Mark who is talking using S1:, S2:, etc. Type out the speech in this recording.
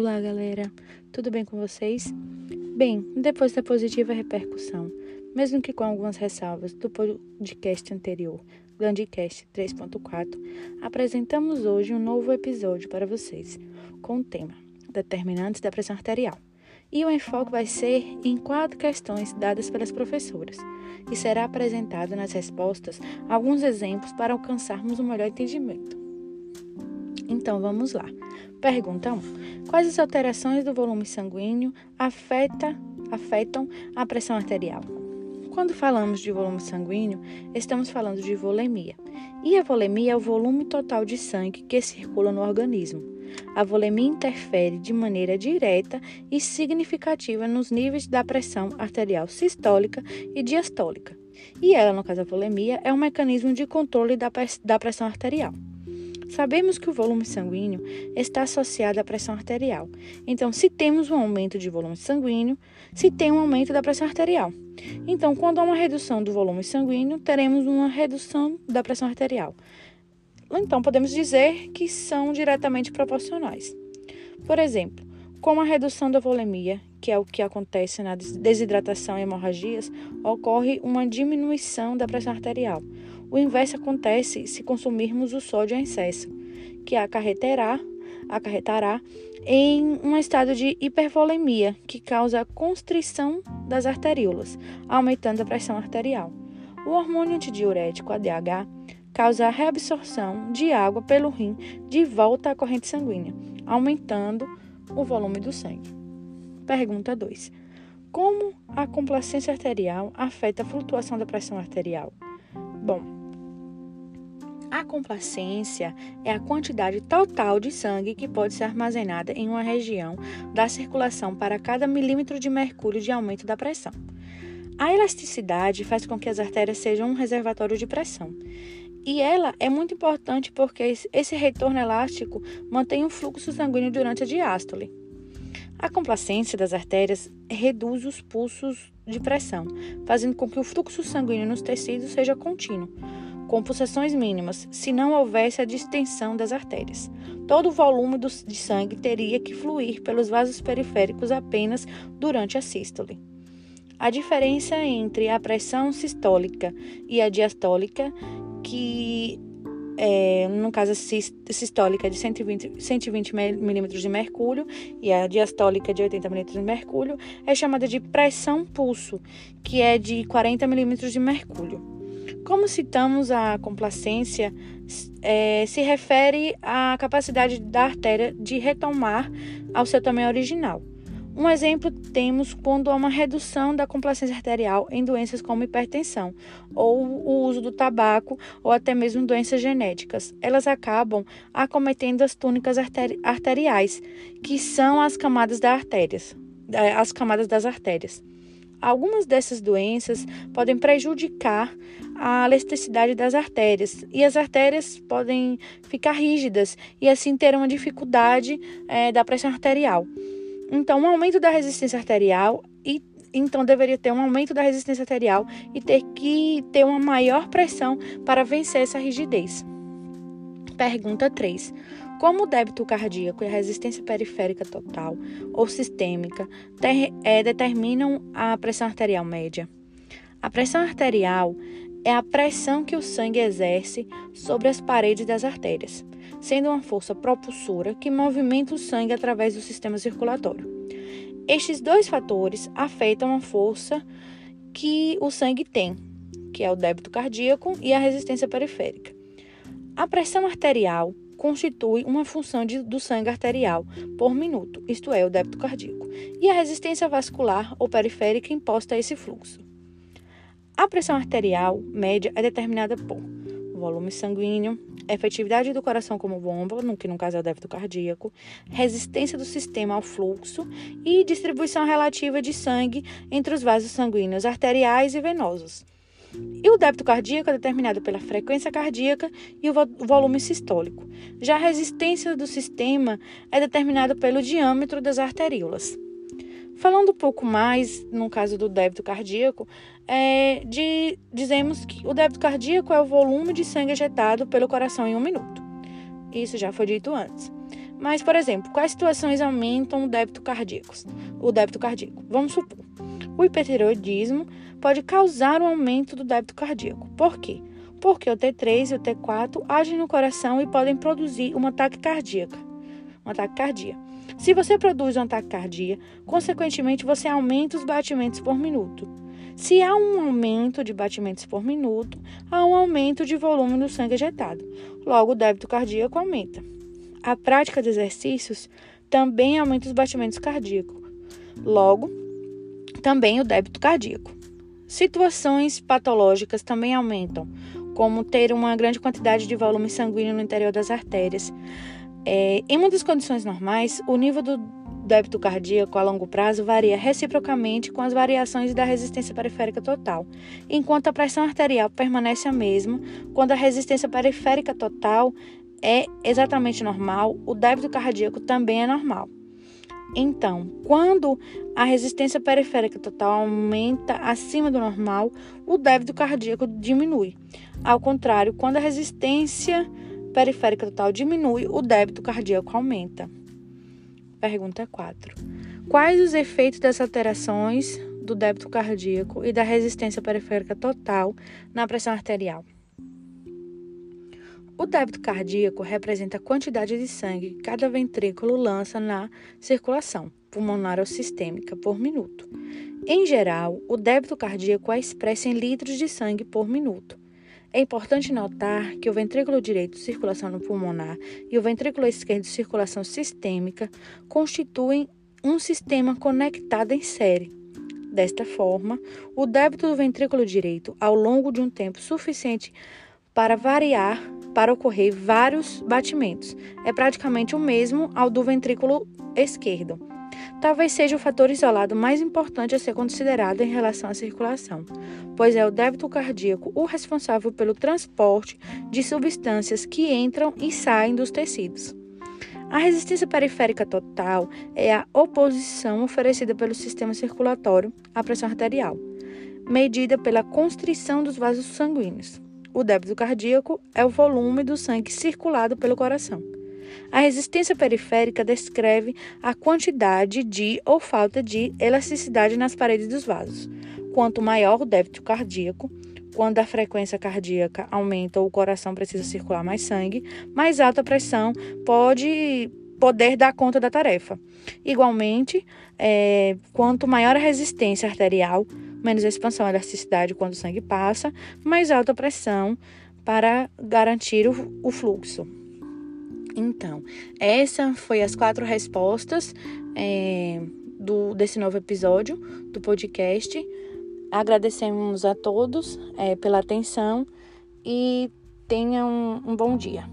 S1: Olá, galera. Tudo bem com vocês? Bem, depois da positiva repercussão, mesmo que com algumas ressalvas do podcast anterior, Glandicast 3.4, apresentamos hoje um novo episódio para vocês, com o tema Determinantes da pressão arterial. E o enfoque vai ser em quatro questões dadas pelas professoras, e será apresentado nas respostas alguns exemplos para alcançarmos um melhor entendimento. Então vamos lá. Pergunta 1. Quais as alterações do volume sanguíneo afeta, afetam a pressão arterial? Quando falamos de volume sanguíneo, estamos falando de volemia. E a volemia é o volume total de sangue que circula no organismo. A volemia interfere de maneira direta e significativa nos níveis da pressão arterial sistólica e diastólica. E ela, no caso a volemia, é um mecanismo de controle da pressão arterial. Sabemos que o volume sanguíneo está associado à pressão arterial. Então, se temos um aumento de volume sanguíneo, se tem um aumento da pressão arterial. Então, quando há uma redução do volume sanguíneo, teremos uma redução da pressão arterial. Então, podemos dizer que são diretamente proporcionais. Por exemplo, com a redução da volemia, que é o que acontece na desidratação e hemorragias, ocorre uma diminuição da pressão arterial. O inverso acontece se consumirmos o sódio em excesso, que acarretará, acarretará em um estado de hipervolemia, que causa constrição das arteríolas, aumentando a pressão arterial. O hormônio antidiurético ADH causa a reabsorção de água pelo rim de volta à corrente sanguínea, aumentando o volume do sangue. Pergunta 2. Como a complacência arterial afeta a flutuação da pressão arterial? Bom, a complacência é a quantidade total de sangue que pode ser armazenada em uma região da circulação para cada milímetro de mercúrio de aumento da pressão. A elasticidade faz com que as artérias sejam um reservatório de pressão. E ela é muito importante porque esse retorno elástico mantém o fluxo sanguíneo durante a diástole. A complacência das artérias reduz os pulsos de pressão, fazendo com que o fluxo sanguíneo nos tecidos seja contínuo com pulsações mínimas, se não houvesse a distensão das artérias. Todo o volume de sangue teria que fluir pelos vasos periféricos apenas durante a sístole. A diferença entre a pressão sistólica e a diastólica, que é, no caso a sistólica de 120, 120 milímetros de mercúrio e a diastólica de 80 milímetros de mercúrio, é chamada de pressão pulso, que é de 40 milímetros de mercúrio. Como citamos a complacência, é, se refere à capacidade da artéria de retomar ao seu tamanho original. Um exemplo temos quando há uma redução da complacência arterial em doenças como hipertensão, ou o uso do tabaco, ou até mesmo doenças genéticas. Elas acabam acometendo as túnicas arteriais, que são as camadas das artérias, é, as camadas das artérias. Algumas dessas doenças podem prejudicar a elasticidade das artérias e as artérias podem ficar rígidas e assim ter uma dificuldade é, da pressão arterial. Então, um aumento da resistência arterial e então deveria ter um aumento da resistência arterial e ter que ter uma maior pressão para vencer essa rigidez. Pergunta 3. Como o débito cardíaco e a resistência periférica total ou sistêmica ter, é, determinam a pressão arterial média? A pressão arterial é a pressão que o sangue exerce sobre as paredes das artérias, sendo uma força propulsora que movimenta o sangue através do sistema circulatório. Estes dois fatores afetam a força que o sangue tem, que é o débito cardíaco e a resistência periférica. A pressão arterial constitui uma função de, do sangue arterial por minuto, isto é, o débito cardíaco, e a resistência vascular ou periférica imposta a esse fluxo. A pressão arterial média é determinada por volume sanguíneo, efetividade do coração como bomba, no que no caso é o débito cardíaco, resistência do sistema ao fluxo e distribuição relativa de sangue entre os vasos sanguíneos arteriais e venosos. E o débito cardíaco é determinado pela frequência cardíaca e o volume sistólico. Já a resistência do sistema é determinada pelo diâmetro das arteríolas. Falando um pouco mais, no caso do débito cardíaco, é de, dizemos que o débito cardíaco é o volume de sangue ejetado pelo coração em um minuto. Isso já foi dito antes. Mas, por exemplo, quais situações aumentam o débito cardíaco? O débito cardíaco. Vamos supor, o hipertireoidismo pode causar um aumento do débito cardíaco. Por quê? Porque o T3 e o T4 agem no coração e podem produzir uma taquicardia. Uma taquicardia. Se você produz uma taquicardia, consequentemente você aumenta os batimentos por minuto. Se há um aumento de batimentos por minuto, há um aumento de volume do sangue ejetado. Logo, o débito cardíaco aumenta. A prática de exercícios também aumenta os batimentos cardíacos. Logo, também o débito cardíaco. Situações patológicas também aumentam, como ter uma grande quantidade de volume sanguíneo no interior das artérias. É, em muitas condições normais, o nível do débito cardíaco a longo prazo varia reciprocamente com as variações da resistência periférica total, enquanto a pressão arterial permanece a mesma quando a resistência periférica total é exatamente normal, o débito cardíaco também é normal. Então, quando a resistência periférica total aumenta acima do normal, o débito cardíaco diminui. Ao contrário, quando a resistência periférica total diminui, o débito cardíaco aumenta. Pergunta 4. Quais os efeitos das alterações do débito cardíaco e da resistência periférica total na pressão arterial? O débito cardíaco representa a quantidade de sangue que cada ventrículo lança na circulação pulmonar ou sistêmica por minuto. Em geral, o débito cardíaco é expresso em litros de sangue por minuto. É importante notar que o ventrículo direito, circulação pulmonar, e o ventrículo esquerdo, circulação sistêmica, constituem um sistema conectado em série. Desta forma, o débito do ventrículo direito, ao longo de um tempo suficiente para variar para ocorrer vários batimentos. É praticamente o mesmo ao do ventrículo esquerdo. Talvez seja o fator isolado mais importante a ser considerado em relação à circulação, pois é o débito cardíaco o responsável pelo transporte de substâncias que entram e saem dos tecidos. A resistência periférica total é a oposição oferecida pelo sistema circulatório à pressão arterial, medida pela constrição dos vasos sanguíneos. O débito cardíaco é o volume do sangue circulado pelo coração. A resistência periférica descreve a quantidade de ou falta de elasticidade nas paredes dos vasos. Quanto maior o débito cardíaco, quando a frequência cardíaca aumenta ou o coração precisa circular mais sangue, mais alta pressão pode poder dar conta da tarefa. Igualmente, é, quanto maior a resistência arterial, menos expansão e elasticidade quando o sangue passa, mais alta pressão para garantir o, o fluxo. Então, essa foi as quatro respostas é, do, desse novo episódio do podcast. Agradecemos a todos é, pela atenção e tenham um, um bom dia.